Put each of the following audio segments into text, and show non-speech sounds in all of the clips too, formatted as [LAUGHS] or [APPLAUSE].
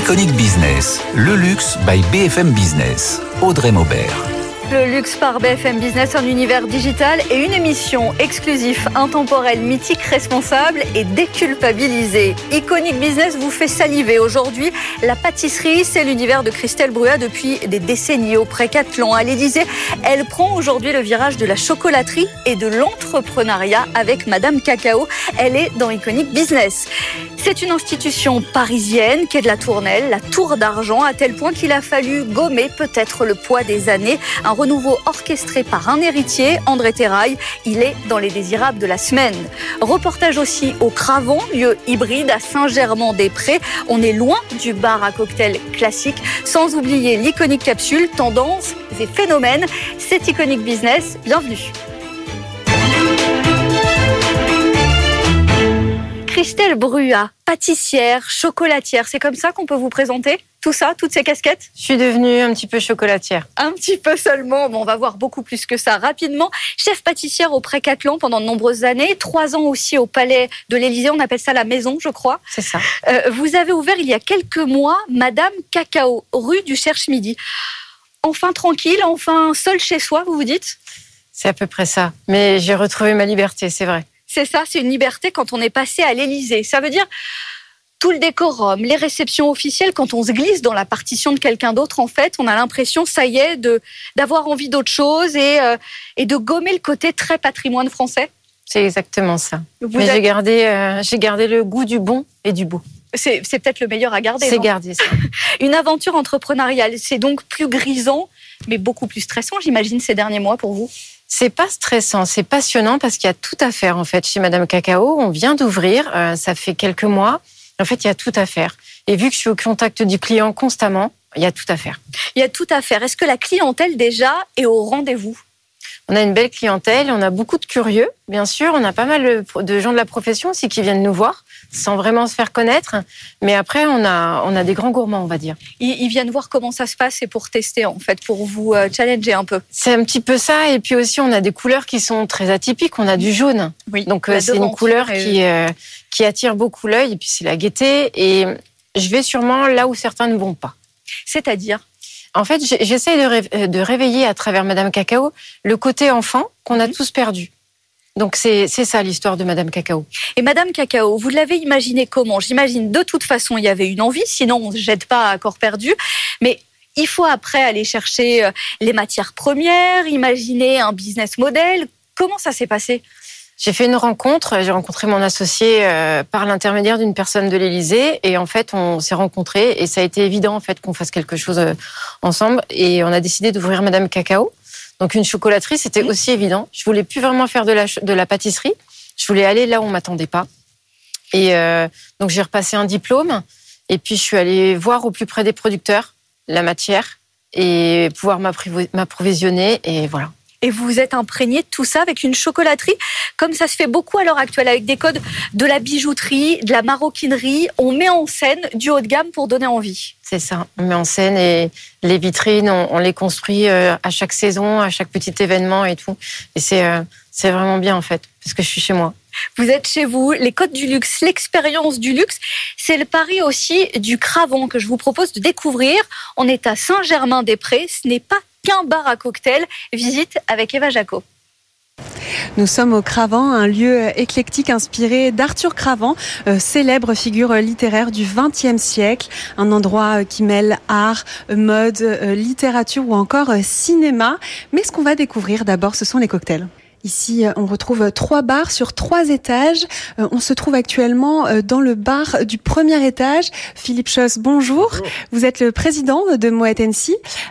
Iconic Business, le luxe by BFM Business. Audrey Maubert. Le luxe par BFM Business, un univers digital et une émission exclusive, intemporelle, mythique, responsable et déculpabilisée. Iconic Business vous fait saliver aujourd'hui. La pâtisserie, c'est l'univers de Christelle Brua depuis des décennies au Précathlon à l'Élysée. Elle prend aujourd'hui le virage de la chocolaterie et de l'entrepreneuriat avec Madame Cacao. Elle est dans Iconic Business. C'est une institution parisienne qui est de la Tournelle, la Tour d'Argent, à tel point qu'il a fallu gommer peut-être le poids des années. Renouveau orchestré par un héritier, André Terrail. Il est dans les désirables de la semaine. Reportage aussi au Cravon, lieu hybride à Saint-Germain-des-Prés. On est loin du bar à cocktail classique, sans oublier l'iconique capsule, tendance et phénomènes. C'est Iconic Business. Bienvenue. Christelle Brua, pâtissière, chocolatière, c'est comme ça qu'on peut vous présenter tout ça, toutes ces casquettes? Je suis devenue un petit peu chocolatière. Un petit peu seulement, bon, on va voir beaucoup plus que ça rapidement. Chef pâtissière au Précathlon pendant de nombreuses années, trois ans aussi au Palais de l'Élysée, on appelle ça la maison, je crois. C'est ça. Euh, vous avez ouvert il y a quelques mois Madame Cacao, rue du Cherche-Midi. Enfin tranquille, enfin seul chez soi, vous vous dites? C'est à peu près ça. Mais j'ai retrouvé ma liberté, c'est vrai. C'est ça, c'est une liberté quand on est passé à l'Élysée. Ça veut dire tout le décorum, les réceptions officielles, quand on se glisse dans la partition de quelqu'un d'autre, en fait, on a l'impression, ça y est, de d'avoir envie d'autre chose et, euh, et de gommer le côté très patrimoine français. C'est exactement ça. Mais j'ai gardé, euh, j'ai gardé le goût du bon et du beau. C'est, c'est peut-être le meilleur à garder. C'est garder ça. [LAUGHS] Une aventure entrepreneuriale, c'est donc plus grisant, mais beaucoup plus stressant, j'imagine, ces derniers mois pour vous? C'est pas stressant, c'est passionnant parce qu'il y a tout à faire en fait chez Madame Cacao. On vient d'ouvrir, euh, ça fait quelques mois. En fait, il y a tout à faire. Et vu que je suis au contact du client constamment, il y a tout à faire. Il y a tout à faire. Est-ce que la clientèle déjà est au rendez-vous? On a une belle clientèle, on a beaucoup de curieux, bien sûr. On a pas mal de gens de la profession aussi qui viennent nous voir sans vraiment se faire connaître. Mais après, on a, on a des grands gourmands, on va dire. Ils, viennent voir comment ça se passe et pour tester, en fait, pour vous euh, challenger un peu. C'est un petit peu ça. Et puis aussi, on a des couleurs qui sont très atypiques. On a du jaune. Oui. Donc, euh, c'est une couleur qui, euh, qui attire beaucoup l'œil. Et puis, c'est la gaieté. Et je vais sûrement là où certains ne vont pas. C'est-à-dire? En fait, j'essaie de, réveiller à travers Madame Cacao le côté enfant qu'on a tous perdu. Donc c'est ça l'histoire de Madame Cacao. Et Madame Cacao, vous l'avez imaginé comment? J'imagine de toute façon il y avait une envie, sinon on ne se jette pas à corps perdu. Mais il faut après aller chercher euh, les matières premières, imaginer un business model. Comment ça s'est passé? J'ai fait une rencontre, j'ai rencontré mon associé euh, par l'intermédiaire d'une personne de l'Élysée et en fait on s'est rencontrés et ça a été évident en fait qu'on fasse quelque chose euh, ensemble et on a décidé d'ouvrir Madame Cacao. Donc une chocolaterie, c'était aussi évident. Je voulais plus vraiment faire de la, de la pâtisserie. Je voulais aller là où on m'attendait pas. Et euh, donc j'ai repassé un diplôme. Et puis je suis allée voir au plus près des producteurs la matière et pouvoir m'approvisionner. Et voilà et vous vous êtes imprégné de tout ça avec une chocolaterie, comme ça se fait beaucoup à l'heure actuelle, avec des codes de la bijouterie, de la maroquinerie. On met en scène du haut de gamme pour donner envie. C'est ça, on met en scène et les vitrines, on, les construit euh, à chaque saison, à chaque petit événement et tout. Et c'est euh, c'est vraiment bien en fait, parce que je suis chez moi. Vous êtes chez vous, les codes du luxe, l'expérience du luxe. C'est le pari aussi du Cravon que je vous propose de découvrir. On est à Saint-Germain-des-Prés. Ce n'est pas qu'un bar à cocktail. Visite avec Eva Jaco. Nous sommes au Cravant, un lieu éclectique inspiré d'Arthur Cravant, euh, célèbre figure littéraire du XXe siècle, un endroit qui mêle art, mode, euh, littérature ou encore euh, cinéma. Mais ce qu'on va découvrir d'abord, ce sont les cocktails. Ici, on retrouve trois bars sur trois étages. On se trouve actuellement dans le bar du premier étage. Philippe Schoss, bonjour. Vous êt le président de Moet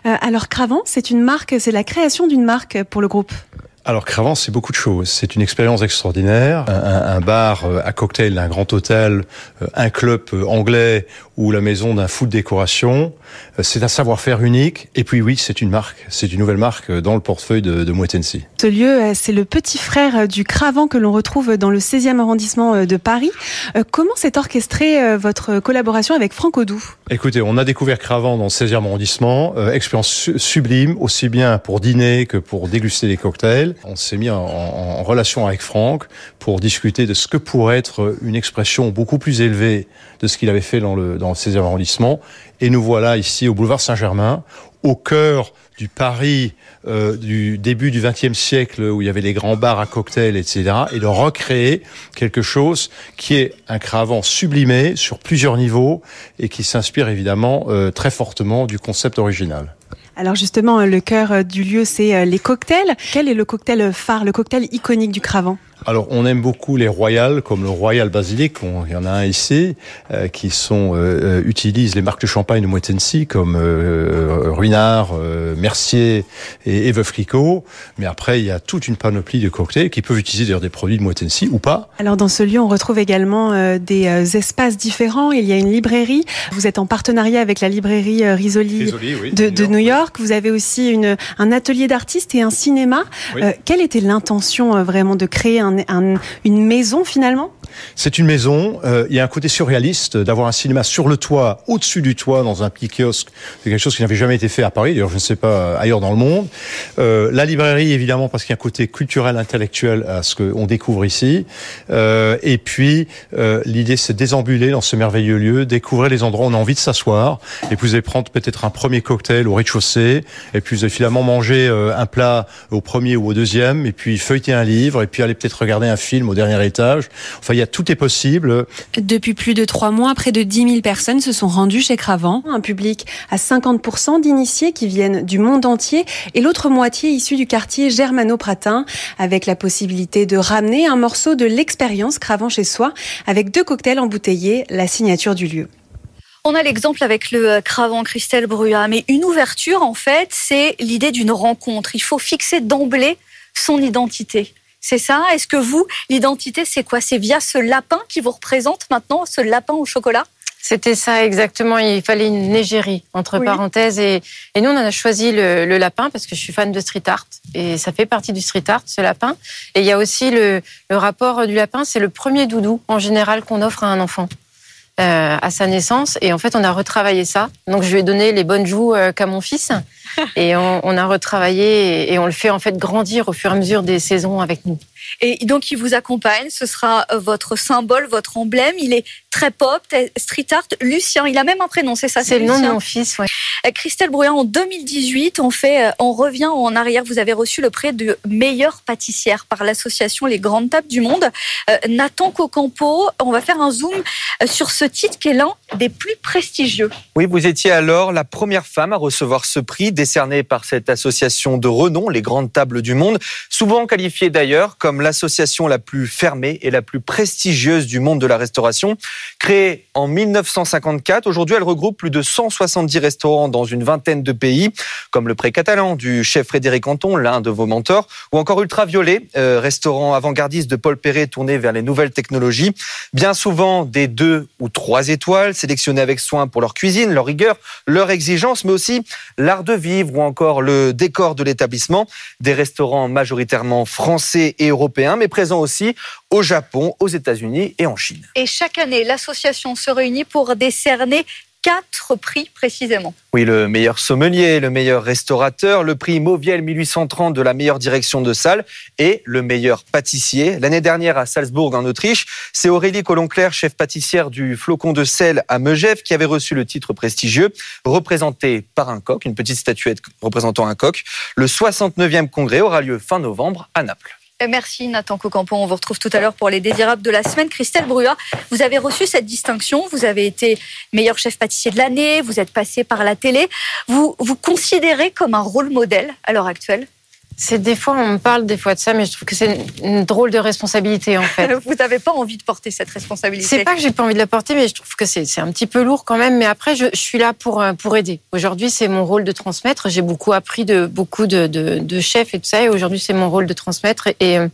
Alors, Cravant, c'est une marque, c'est la création d'une marque pour le groupe. alors Cravant, c'est beaucoup de choses. C'est une expérience extraordinaire. Un, bar euh, à cocktail d'un grand hôtel, euh, un club euh, anglais ou la maison d'un fou de décoration. C'est un savoir-faire unique. Et puis oui, c'est une marque. C'est une nouvelle marque dans le portefeuille de, de. Ce lieu, c'est le petit frère du Cravant que l'on retrouve dans le 16e arrondissement de Paris. Comment s'est orchestrée votre collaboration avec Franck Audou Écoutez, on a découvert Cravant dans le 16e arrondissement. expérience sublime, aussi bien pour dîner que pour déguster des cocktails. On s'est mis en, relation avec Franck pour discuter de ce que pourrait être une expression beaucoup plus élevée de ce qu'il avait fait dans le, dans le 16e arrondissement. Et nous voilà ici au boulevard Saint-Germain, au cœur du Paris euh, du début du XXe siècle où il y avait les grands bars à cocktails, etc., et de recréer quelque chose qui est un cravant sublimé sur plusieurs niveaux et qui s'inspire évidemment euh, très fortement du concept original. Alors justement, le cœur du lieu, c'est euh, les cocktails. Quel est le cocktail phare, le cocktail iconique du Cravant alors, on aime beaucoup les royales, comme le Royal Basilic, il y en a un ici, euh, qui sont euh, utilisent les marques de champagne de Moitensi, comme Ruinard, Mercier et, Veuve Clicquot. Mais après, il y a toute une panoplie de cocktails qui peuvent utiliser d'ailleurs des produits de Moitensi ou pas. Alors, dans ce lieu, on retrouve également des espaces différents. Il y a une librairie. Vous êtes en partenariat avec la librairie Risoli, de New York. Vous avez aussi une, un atelier d'artiste et un cinéma. Euh, quelle était l'intention euh, vraiment de créer un, une maison finalement? C'est une maison. Euh, il y a un côté surréaliste d'avoir un cinéma sur le toit, au-dessus du toit, dans un petit kiosque. C'est quelque chose qui n'avait jamais été fait à Paris. D'ailleurs, je ne sais pas ailleurs dans le monde. Euh, la librairie, évidemment, parce qu'il y a un côté culturel, intellectuel à ce qu'on découvre ici. Euh, et puis, euh, l'idée, c'est de déambuler dans ce merveilleux lieu, découvrir les endroits où on a envie de s'asseoir. Et puis, vous allez prendre peut-être un premier cocktail au rez-de-chaussée. Et puis, vous allez finalement manger euh, un plat au premier ou au deuxième. Et puis, feuilleter un livre. Et puis, aller peut-être regarder un film au dernier étage. Y a tout est possible. Depuis plus de trois mois, près de 10 000 personnes se sont rendues chez Cravant. Un public à 50% d'initiés qui viennent du monde entier et l'autre moitié issue du quartier Germano-Pratin avec la possibilité de ramener un morceau de l'expérience Cravant chez soi avec deux cocktails embouteillés, la signature du lieu. On a l'exemple avec le euh, Cravant Christelle Bruyat, mais une ouverture, en fait, c'est l'idée d'une rencontre. Il faut fixer d'emblée son identité. C'est ça? Est-ce que vous, l'identité, c'est quoi? C'est via ce lapin qui vous représente maintenant, ce lapin au chocolat? C'était ça exactement. Il fallait une égérie entre parenthèses et, et, nous on a choisi le, le, lapin parce que je suis fan de street art et ça fait partie du street art ce lapin. Et il y a aussi le, le rapport du lapin, c'est le premier doudou en général qu'on offre à un enfant. Euh, à sa naissance. Et en fait, on a retravaillé ça. Donc, je lui ai donné les bonnes joues euh, qu'à mon fils. [LAUGHS] Et on, on a retravaillé et on le fait en fait grandir au fur et à mesure des saisons avec nous. Et donc, il vous accompagne. Ce sera euh, votre symbole, votre emblème. Il est très pop, street art. Lucien, il a même un prénom, c'est ça C'est le nom de mon fils. Euh, Christelle Brouillant, en 2018, on, fait, euh, on revient en arrière. Vous avez reçu le prix de meilleure pâtissière par l'association Les Grandes Tables du Monde. Nathan Cocampo, on va faire un zoom sur ce titre qui est l'un des plus prestigieux. Oui, vous étiez alors la première femme à recevoir ce prix décerné par cette association de renom, Les Grandes Tables du Monde, souvent qualifiée d'ailleurs comme l'association la plus fermée et la plus prestigieuse du monde de la restauration. Créée en 1954, aujourd'hui elle regroupe plus de 170 restaurants dans une vingtaine de pays, comme le Pré Catalan du chef Frédéric Anton, l'un de vos mentors, ou encore Ultraviolet, euh, restaurant avant-gardiste de Paul Perret tourné vers les nouvelles technologies. Bien souvent des deux ou trois étoiles, sélectionnés avec soin pour leur cuisine, leur rigueur, leur exigence, mais aussi l'art de vivre ou encore le décor de l'établissement. Des restaurants majoritairement français et européens mais présent aussi au Japon, aux États-Unis et en Chine. Et chaque année, l'association se réunit pour décerner quatre prix précisément. Oui, le meilleur sommelier, le meilleur restaurateur, le prix Mauviel 1830 de la meilleure direction de salle et le meilleur pâtissier. L'année dernière à Salzbourg en Autriche, c'est Aurélie Colonclair, chef pâtissière du Flocon de sel à Megève, qui avait reçu le titre prestigieux, représenté par un coq, une petite statuette représentant un coq. Le 69e congrès aura lieu fin novembre à Naples. Euh, merci Nathan Cocampo. On vous retrouve tout à l'heure pour les désirables de la semaine. Christelle Brua, vous avez reçu cette distinction. Vous avez été meilleur chef pâtissier de l'année. Vous êtes passé par la télé. Vous vous considérez comme un rôle modèle à l'heure actuelle? C'est des fois, on me parle des fois de ça, mais je trouve que c'est une, drôle de responsabilité en fait. [LAUGHS] Vous n'avez pas envie de porter cette responsabilité C'est pas que j'ai pas envie de la porter, mais je trouve que c'est un petit peu lourd quand même. Mais après, je, je suis là pour, euh, pour aider. Aujourd'hui, c'est mon rôle de transmettre. J'ai beaucoup appris de beaucoup de, de, de, chefs et tout ça. Et aujourd'hui, c'est mon rôle de transmettre. Et, et, euh,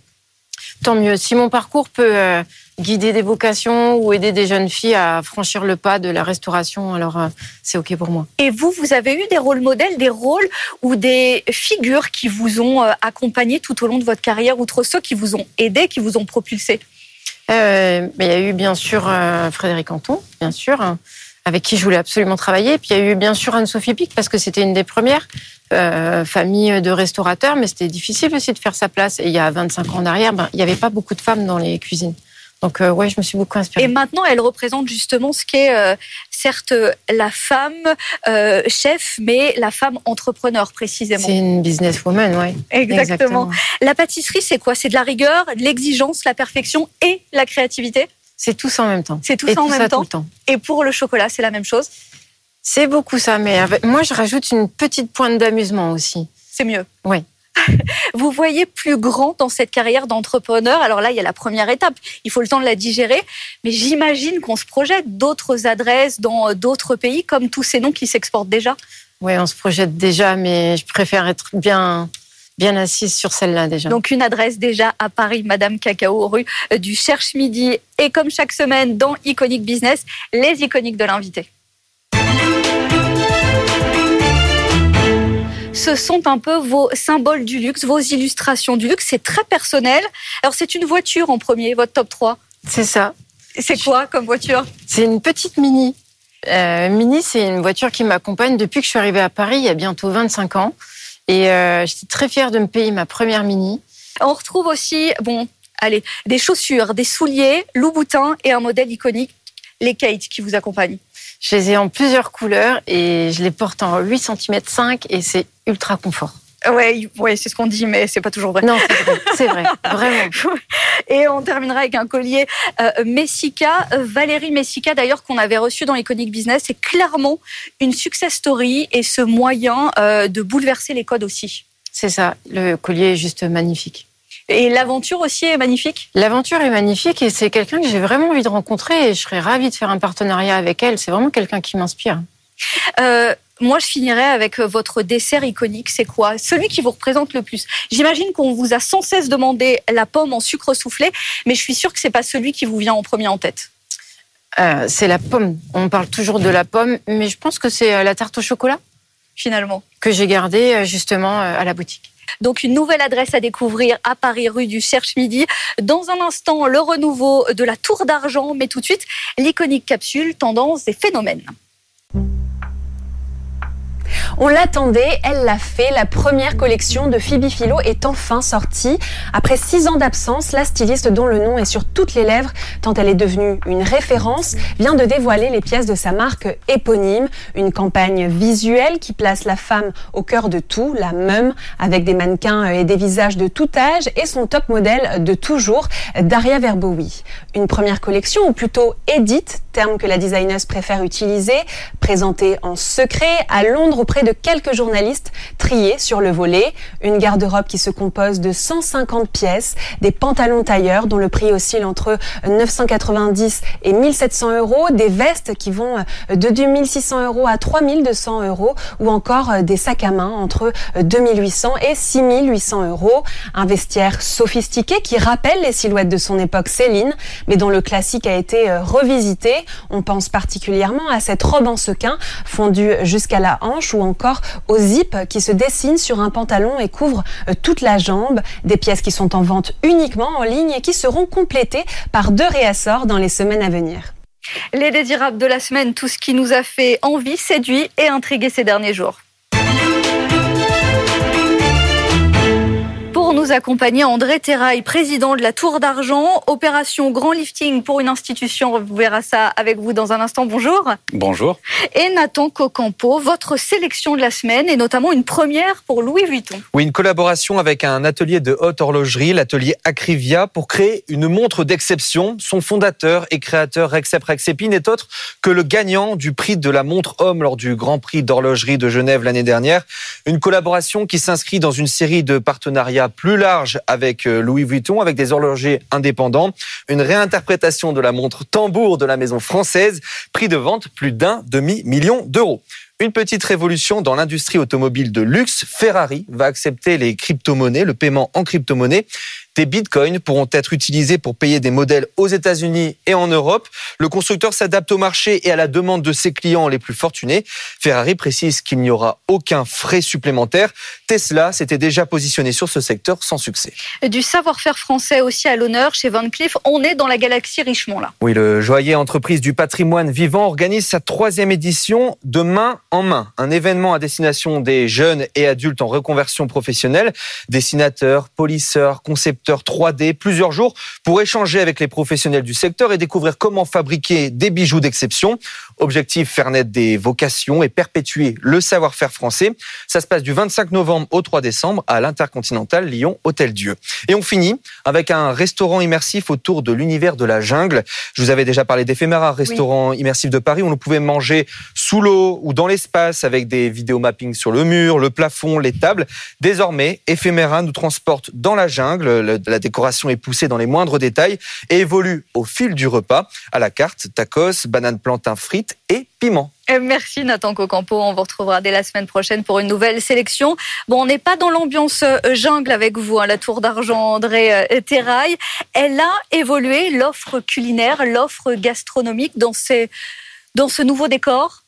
tant mieux. Si mon parcours peut euh, guider des vocations ou aider des jeunes filles à franchir le pas de la restauration, alors euh, c'est OK pour moi. Et vous, vous avez eu des rôles modèles, des rôles ou des figures qui vous ont euh, accompagné tout au long de votre carrière, outre ceux qui vous ont aidé, qui vous ont propulsé? Euh, Il y a eu bien sûr Frédéric Anton, bien sûr, avec qui je voulais absolument travailler. Puis il y a eu bien sûr Anne-Sophie Pic, parce que c'était une des premières. Euh, famille de restaurateurs, mais c'était difficile aussi de faire sa place. Et il y a 25 ans en arrière, ben, il n'y avait pas beaucoup de femmes dans les cuisines. Donc euh, ouais, je me suis beaucoup inspirée. Et maintenant, elle représente justement ce qu'est euh, certes la femme euh, chef, mais la femme entrepreneur précisément. C'est une businesswoman, oui. Exactement. Exactement. La pâtisserie, c'est quoi? C'est de la rigueur, de l'exigence, la perfection et la créativité? C'est tout ça en même temps. C'est tout ça en même temps. temps. Et pour le chocolat, c'est la même chose? C'est beaucoup ça, mais moi je rajoute une petite pointe d'amusement aussi. C'est mieux. Oui. [LAUGHS] Vous voyez plus grand dans cette carrière d'entrepreneur. Alors là, il y a la première étape. Il faut le temps de la digérer. Mais j'imagine qu'on se projette d'autres adresses dans d'autres pays, comme tous ces noms qui s'exportent déjà. Oui, on se projette déjà, mais je préfère être bien, bien assise sur celle-là déjà. Donc une adresse déjà à Paris, Madame Cacao, rue du Cherche Midi. Et comme chaque semaine dans Iconic Business, les iconiques de l'invité. Ce sont un peu vos symboles du luxe, vos illustrations du luxe. C'est très personnel. Alors, c'est une voiture en premier, votre top 3. C'est ça. C'est quoi comme voiture? C'est une petite Mini. Euh, Mini, c'est une voiture qui m'accompagne depuis que je suis arrivée à Paris il y a bientôt 25 ans. Et euh, j'étais très fière de me payer ma première Mini. On retrouve aussi, bon, allez, des chaussures, des souliers, Louboutin et un modèle iconique, les Kate, qui vous accompagnent. Je les ai en plusieurs couleurs et je les porte en 8 cm 5 et c'est ultra confort. Ouais, ouais c'est ce qu'on dit, mais c'est pas toujours vrai. Non, c'est vrai, [LAUGHS] vraiment. Et on terminera avec un collier euh, Messica. Valérie Messica, d'ailleurs, qu'on avait reçu dans Iconic Business, c'est clairement une success story et ce moyen euh, de bouleverser les codes aussi. C'est ça, le collier est juste magnifique. Et l'aventure aussi est magnifique L'aventure est magnifique et c'est quelqu'un que j'ai vraiment envie de rencontrer et je serais ravie de faire un partenariat avec elle. C'est vraiment quelqu'un qui m'inspire. Euh, moi, je finirais avec votre dessert iconique. C'est quoi? Celui qui vous représente le plus. J'imagine qu'on vous a sans cesse demandé la pomme en sucre soufflé, mais je suis sûre que c'est pas celui qui vous vient en premier en tête. Euh, c'est la pomme. On parle toujours de la pomme, mais je pense que c'est euh, la tarte au chocolat, finalement, que j'ai gardée euh, justement à la boutique. Donc une nouvelle adresse à découvrir à Paris, rue du Cherche Midi. Dans un instant, le renouveau de la Tour d'Argent, mais tout de suite, l'iconique capsule Tendance et phénomènes. On l'attendait, elle l'a fait. La première collection de Phoebe Philo est enfin sortie. Après six ans d'absence, la styliste dont le nom est sur toutes les lèvres, tant elle est devenue une référence, vient de dévoiler les pièces de sa marque éponyme. Une campagne visuelle qui place la femme au cœur de tout, la même, avec des mannequins et des visages de tout âge et son top modèle de toujours, Daria Verboui. Une première collection, ou plutôt édite, terme que la designeuse préfère utiliser, présentée en secret à Londres auprès de quelques journalistes triés sur le volet. Une garde-robe qui se compose de 150 pièces, des pantalons tailleurs dont le prix oscille entre 990 et 1700 euros, des vestes qui vont de 2600 euros à 3200 euros ou encore des sacs à main entre 2800 et 6800 euros. Un vestiaire sophistiqué qui rappelle les silhouettes de son époque Céline, mais dont le classique a été revisité. On pense particulièrement à cette robe en sequin fondue jusqu'à la hanche ou encore aux zip qui se dessinent sur un pantalon et couvrent euh, toute la jambe. Des pièces qui sont en vente uniquement en ligne et qui seront complétées par deux réassorts dans les semaines à venir. Les désirables de la semaine, tout ce qui nous a fait envie, séduit et intrigué ces derniers jours. Pour nous accompagner, André Terrail, président de la Tour d'Argent, opération Grand Lifting pour une institution. On verra ça avec vous dans un instant. Bonjour. Bonjour. Et Nathan Cocampo, votre sélection de la semaine et notamment une première pour Louis Vuitton. Oui, une collaboration avec un atelier de haute horlogerie, l'atelier Acrivia, pour créer une montre d'exception. Son fondateur et créateur Rexep Rexepin n'est autre que le gagnant du prix de la montre homme lors du Grand Prix d'horlogerie de Genève l'année dernière. Une collaboration qui s'inscrit dans une série de partenariats plus large avec euh, Louis Vuitton, avec des horlogers indépendants. Une réinterprétation de la montre tambour de la maison française, prix de vente plus d'un demi-million d'euros. Une petite révolution dans l'industrie automobile de luxe. Ferrari va accepter les crypto-monnaies, le paiement en crypto-monnaie. Des bitcoins pourront être utilisés pour payer des modèles aux États-Unis et en Europe. Le constructeur s'adapte au marché et à la demande de ses clients les plus fortunés. Ferrari précise qu'il n'y aura aucun frais supplémentaire. Tesla s'était déjà positionné sur ce secteur sans succès. Du savoir-faire français aussi à l'honneur chez Van Cleef. On est dans la galaxie Richemont là. Oui, le joaillier entreprise du patrimoine vivant organise sa troisième édition de main en main. Un événement à destination des jeunes et adultes en reconversion professionnelle. Dessinateurs, polisseurs, concepteurs 3D, plusieurs jours pour échanger avec les professionnels du secteur et découvrir comment fabriquer des bijoux d'exception. Objectif, faire naître des vocations et perpétuer le savoir-faire français. Ça se passe du 25 novembre au 3 décembre à l'Intercontinental Lyon Hôtel Dieu. Et on finit avec un restaurant immersif autour de l'univers de la jungle. Je vous avais déjà parlé d'Ephéméra, restaurant immersif de Paris où on pouvait manger sous l'eau ou dans l'espace avec des vidéos mapping sur le mur, le plafond, les tables. Désormais, Ephéméra nous transporte dans la jungle, la décoration est poussée dans les moindres détails et évolue au fil du repas. À la carte, tacos, banane plantain frites et piment. Euh, merci Nathan Cocampo. On vous retrouvera dès la semaine prochaine pour une nouvelle sélection. Bon, on n'est pas dans l'ambiance euh, jungle avec vous, hein, la Tour d'Argent André euh, Terrail. Elle a évolué, l'offre culinaire, l'offre gastronomique dans, ce nouveau décor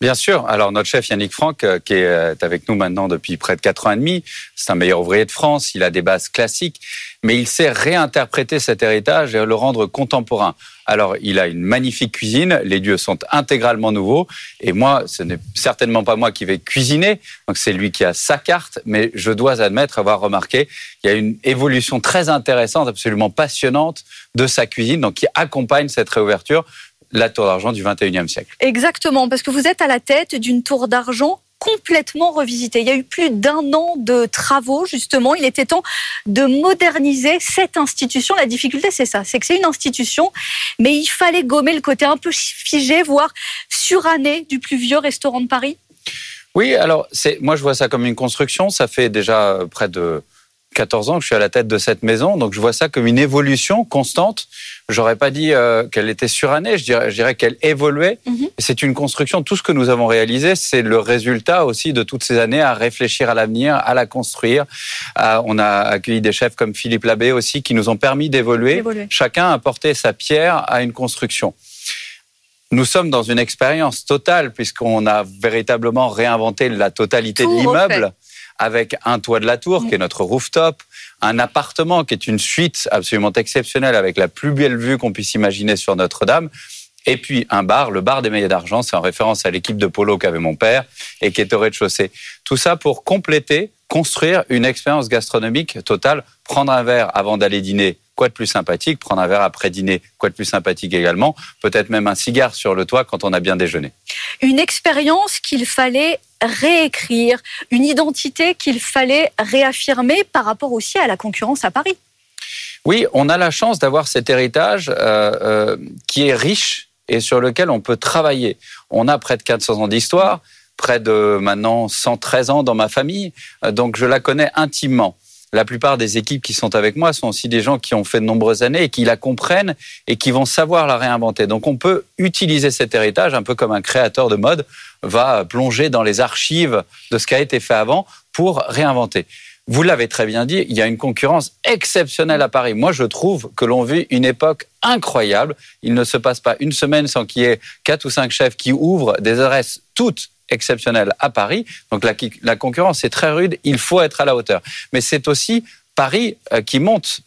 Bien sûr. Alors notre chef Yannick Franck, euh, qui est euh, avec nous maintenant depuis près de quatre ans et demi, c'est un meilleur ouvrier de France. Il a des bases classiques, mais il sait réinterpréter cet héritage et le rendre contemporain. Alors il a une magnifique cuisine. Les lieux sont intégralement nouveaux. Et moi, ce n'est certainement pas moi qui vais cuisiner. Donc c'est lui qui a sa carte. Mais je dois admettre avoir remarqué qu'il y a une évolution très intéressante, absolument passionnante de sa cuisine, donc qui accompagne cette réouverture la tour d'argent du 21e siècle. Exactement, parce que vous êtes à la tête d'une tour d'argent complètement revisitée. Il y a eu plus d'un an de travaux, justement. Il était temps de moderniser cette institution. La difficulté, c'est ça, c'est que c'est une institution, mais il fallait gommer le côté un peu figé, voire suranné du plus vieux restaurant de Paris? Oui, alors moi je vois ça comme une construction. Ça fait déjà près de 14 ans que je suis à la tête de cette maison, donc je vois ça comme une évolution constante. J'aurais pas dit euh, qu'elle était surannée, je dirais, je dirais qu'elle évoluait. Mhm. C'est une construction. Tout ce que nous avons réalisé, c'est le résultat aussi de toutes ces années à réfléchir à l'avenir, à la construire. on a accueilli des chefs comme Philippe Labbé aussi qui nous ont permis d'évoluer. Chacun a porté sa pierre à une construction. Nous sommes dans une expérience totale puisqu'on a véritablement réinventé la totalité de l'immeuble avec un toit de la tour, qui est notre rooftop, un appartement qui est une suite absolument exceptionnelle avec la plus belle vue qu'on puisse imaginer sur Notre-Dame. Et puis un bar, le bar des Meilles d'Argent, c'est en référence à l'équipe de polo qu'avait mon père et qui est au rez-de-chaussée. Tout ça pour compléter, construire une expérience gastronomique totale. Prendre un verre avant d'aller dîner, quoi de plus sympathique Prendre un verre après dîner, quoi de plus sympathique également Peut-être même un cigare sur le toit quand on a bien déjeuné. Une expérience qu'il fallait réécrire, une identité qu'il fallait réaffirmer par rapport aussi à la concurrence à Paris. Oui, on a la chance d'avoir cet héritage euh, euh, qui est riche et sur lequel on peut travailler. On a près de 400 ans d'histoire, près de maintenant 113 ans dans ma famille, euh, donc je la connais intimement la plupart des équipes qui sont avec moi sont aussi des gens qui ont fait de nombreuses années et qui la comprennent et qui vont savoir la réinventer. Donc on peut utiliser cet héritage un peu comme un créateur de mode va plonger dans les archives de ce qui a été fait avant pour réinventer. Vous l'avez très bien dit, il y a une concurrence exceptionnelle à Paris. Moi, je trouve que l'on vit une époque incroyable. Il ne se passe pas une semaine sans qu'il y ait quatre ou cinq chefs qui ouvrent des adresses toutes exceptionnel à Paris. Donc la, concurrence est très rude, il faut être à la hauteur. Mais c'est aussi Paris euh, qui monte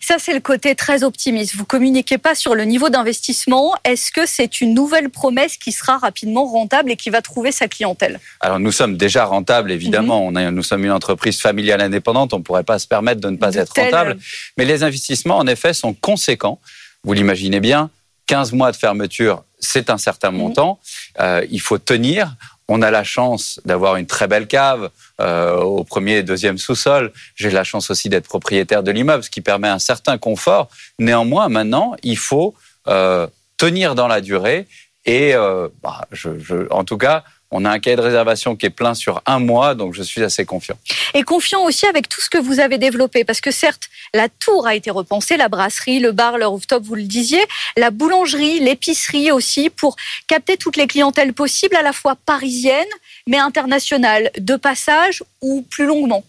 Ça, c'est le côté très optimiste. Vous communiquez pas sur le niveau d'investissement. Est-ce que c'est une nouvelle promesse qui sera rapidement rentable et qui va trouver sa clientèle? Alors, nous sommes déjà rentables, évidemment. Mhm. On est, nous sommes une entreprise familiale indépendante. On ne pourrait pas se permettre de ne pas De être rentable. Mais les investissements, en effet, sont conséquents. Vous l'imaginez bien, 15 mois de fermeture, c'est un certain Mhm. montant. Euh, il faut tenir. On a la chance d'avoir une très belle cave euh, au premier et deuxième sous-sol. J'ai la chance aussi d'être propriétaire de l'immeuble, ce qui permet un certain confort. Néanmoins, maintenant, il faut euh, tenir dans la durée. Et euh, bah, je, je- en tout cas, on a un cahier de réservation qui est plein sur un mois, donc je suis assez confiant. Et confiant aussi avec tout ce que vous avez développé. Parce que certes, la tour a été repensée, la brasserie, le bar, le rooftop, vous le disiez, la boulangerie, l'épicerie aussi, pour capter toutes les clientèles possibles, à la fois parisiennes, mais internationales, de passage ou plus longuement.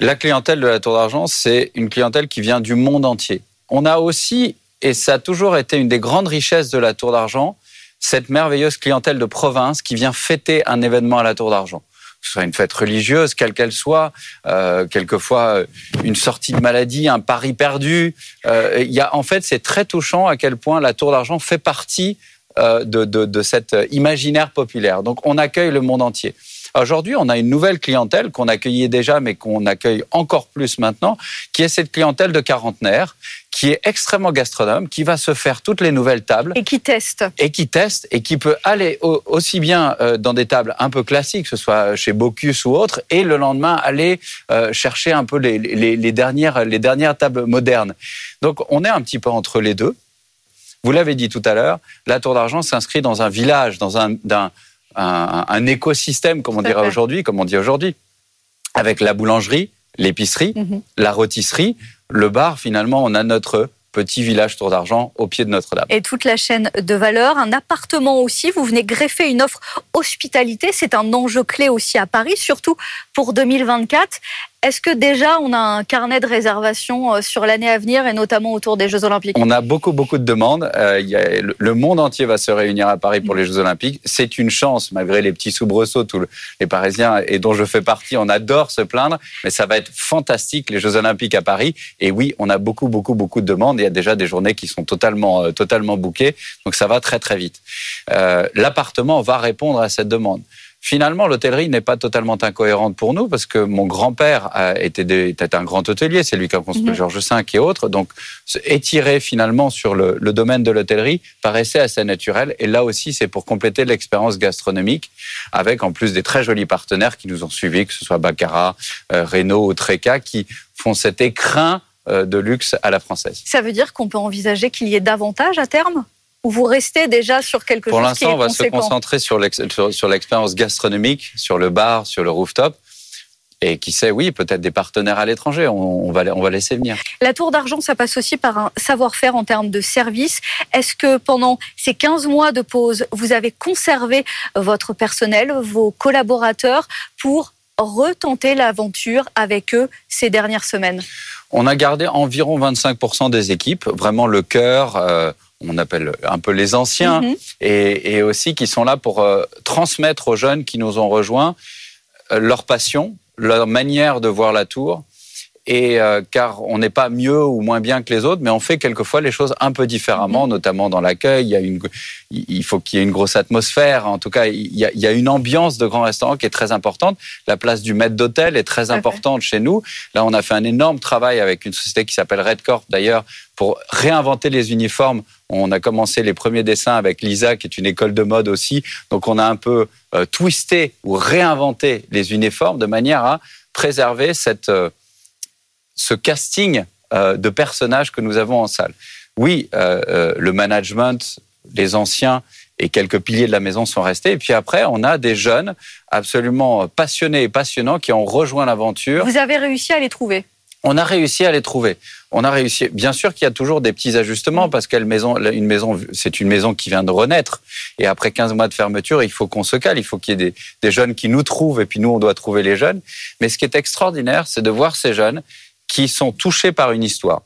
La clientèle de la Tour d'Argent, c'est une clientèle qui vient du monde entier. On a aussi, et ça a toujours été une des grandes richesses de la Tour d'Argent, cette merveilleuse clientèle de province qui vient fêter un événement à la Tour d'Argent. Que ce soit une fête religieuse, quelle qu'elle soit, euh, quelquefois euh, une sortie de maladie, un pari perdu. Euh, il y a, en fait, c'est très touchant à quel point la Tour d'Argent fait partie euh, de, de, de cet imaginaire populaire. Donc, on accueille le monde entier. Aujourd'hui, on a une nouvelle clientèle qu'on accueillait déjà, mais qu'on accueille encore plus maintenant, qui est cette clientèle de quarantenaires, qui est extrêmement gastronome, qui va se faire toutes les nouvelles tables Et qui teste. et qui teste et qui peut aller au- aussi bien euh, dans des tables un peu classiques, que ce soit chez Bocuse ou autre, et le lendemain aller euh, chercher un peu les, les, les dernières, les dernières tables modernes. Donc on est un petit peu entre les deux. Vous l'avez dit tout à l'heure, la Tour d'Argent s'inscrit dans un village, dans un, un, un écosystème, comme on dirait aujourd'hui, comme on dit aujourd'hui, avec la boulangerie, l'épicerie, Mhm. la rôtisserie, le bar. Finalement, on a notre petit village Tour d'Argent au pied de Notre-Dame. Et toute la chaîne de valeur. Un appartement aussi. Vous venez greffer une offre hospitalité. C'est un enjeu clé aussi à Paris, surtout pour 2024. Est-ce que déjà on a un carnet de réservation euh, sur l'année à venir et notamment autour des Jeux Olympiques? On a beaucoup, beaucoup de demandes. Euh, y a- le- monde entier va se réunir à Paris pour les Jeux Olympiques. C'est une chance, malgré les petits soubresauts, tous le- les Parisiens et dont je fais partie, on adore se plaindre, mais ça va être fantastique, les Jeux Olympiques à Paris. Et oui, on a beaucoup, beaucoup, beaucoup de demandes. Il y a déjà des journées qui sont totalement, euh, totalement bookées. Donc ça va très, très vite. Euh, L'appartement va répondre à cette demande. Finalement, l'hôtellerie n'est pas totalement incohérente pour nous parce que mon grand-père était un grand hôtelier, c'est lui qui a construit Mhm. Georges V et autres. Donc, étirer finalement sur le, le domaine de l'hôtellerie paraissait assez naturel. Et là aussi, c'est pour compléter l'expérience gastronomique avec en plus des très jolis partenaires qui nous ont suivis, que ce soit Baccarat, euh, Renault ou Treca, qui font cet écrin euh, de luxe à la française. Ça veut dire qu'on peut envisager qu'il y ait davantage à terme? Ou vous restez déjà sur quelque Pour chose est l'instant, on va se concentrer sur l'ex- sur- sur l'expérience gastronomique, sur le bar, sur le rooftop. Et qui sait, oui, peut-être des partenaires à l'étranger. On, va, on va laisser venir. La tour d'argent, ça passe aussi par un savoir-faire en termes de service. Est-ce que pendant ces 15 mois de pause, vous avez conservé votre personnel, vos collaborateurs, pour retenter l'aventure avec eux ces dernières semaines? On a gardé environ 25% des équipes, vraiment le cœur. euh, on appelle un peu les anciens, Mhm. et, et aussi qui sont là pour euh, transmettre aux jeunes qui nous ont rejoints euh, leur passion, leur manière de voir la tour. Et euh, car on n'est pas mieux ou moins bien que les autres, mais on fait quelquefois les choses un peu différemment, notamment dans l'accueil. Il y a une, il faut qu'il y ait une grosse atmosphère. En tout cas, il y a, il y a une ambiance de grand restaurant qui est très importante. La place du maître d'hôtel est très importante chez nous. Là, on a fait un énorme travail avec une société qui s'appelle Red Corp d'ailleurs pour réinventer les uniformes. On a commencé les premiers dessins avec Lisa, qui est une école de mode aussi. Donc, on a un peu euh, twisté ou réinventé les uniformes de manière à préserver cette, euh, ce casting euh, de personnages que nous avons en salle. Oui, euh, euh, le management, les anciens et quelques piliers de la maison sont restés. Et puis après, on a des jeunes absolument passionnés et passionnants qui ont rejoint l'aventure. Vous avez réussi à les trouver On a réussi à les trouver. On a réussi. Bien sûr qu'il y a toujours des petits ajustements parce qu'une maison, une maison, c'est une maison qui vient de renaître. Et après 15 mois de fermeture, il faut qu'on se cale. Il faut qu'il y ait des, des jeunes qui nous trouvent et puis nous, on doit trouver les jeunes. Mais ce qui est extraordinaire, c'est de voir ces jeunes qui sont touchés par une histoire.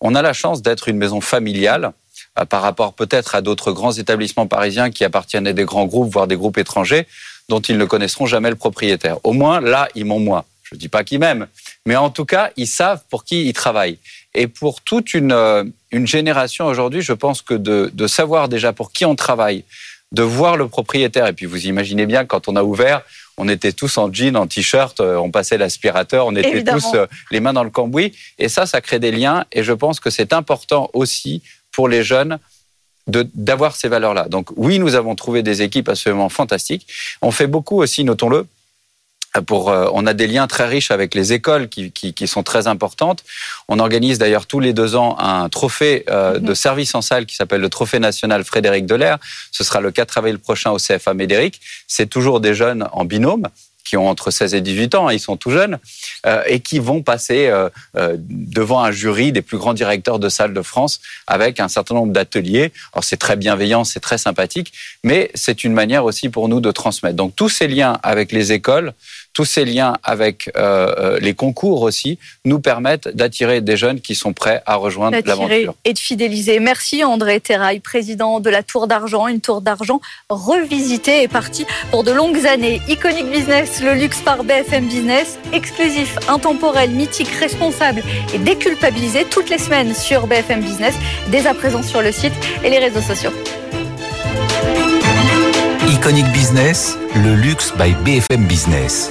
On a la chance d'être une maison familiale euh, par rapport peut-être à d'autres grands établissements parisiens qui appartiennent à des grands groupes, voire des groupes étrangers, dont ils ne connaîtront jamais le propriétaire. Au moins, là, ils m'ont moi. Je ne dis pas qu'ils m'aiment, Mais en tout cas, ils savent pour qui ils travaillent. Et pour toute une, euh, une génération aujourd'hui, je pense que de, de savoir déjà pour qui on travaille, de voir le propriétaire, et puis vous imaginez bien, quand on a ouvert, on était tous en jean, en t-shirt, euh, on passait l'aspirateur, on était Évidemment. tous euh, les mains dans le cambouis. Et ça, ça crée des liens. Et je pense que c'est important aussi pour les jeunes d'avoir ces valeurs-là. Donc oui, nous avons trouvé des équipes absolument fantastiques. On fait beaucoup aussi, notons-le. Pour, euh, on a des liens très riches avec les écoles qui, qui, qui sont très importantes. On organise d'ailleurs tous les deux ans un trophée euh, de service en salle qui s'appelle le Trophée national Frédéric Delair. Ce sera le 4 avril prochain au CFA Médéric. C'est toujours des jeunes en binôme qui ont entre 16 et 18 ans, hein, ils sont tout jeunes, euh, et qui vont passer euh, euh, devant un jury des plus grands directeurs de salles de France avec un certain nombre d'ateliers. Alors c'est très bienveillant, c'est très sympathique, mais c'est une manière aussi pour nous de transmettre. Donc tous ces liens avec les écoles, tous ces liens avec euh, euh, les concours aussi, nous permettent d'attirer des jeunes qui sont prêts à rejoindre l'aventure. et de fidéliser. Merci André Terrail, président de la Tour d'Argent, une tour d'argent revisitée et partie pour de longues années. Iconic Business, le luxe par BFM Business, exclusif, intemporel, mythique, responsable et déculpabilisé toutes les semaines sur BFM Business, dès à présent sur le site et les réseaux sociaux. Iconic Business, le luxe by BFM Business.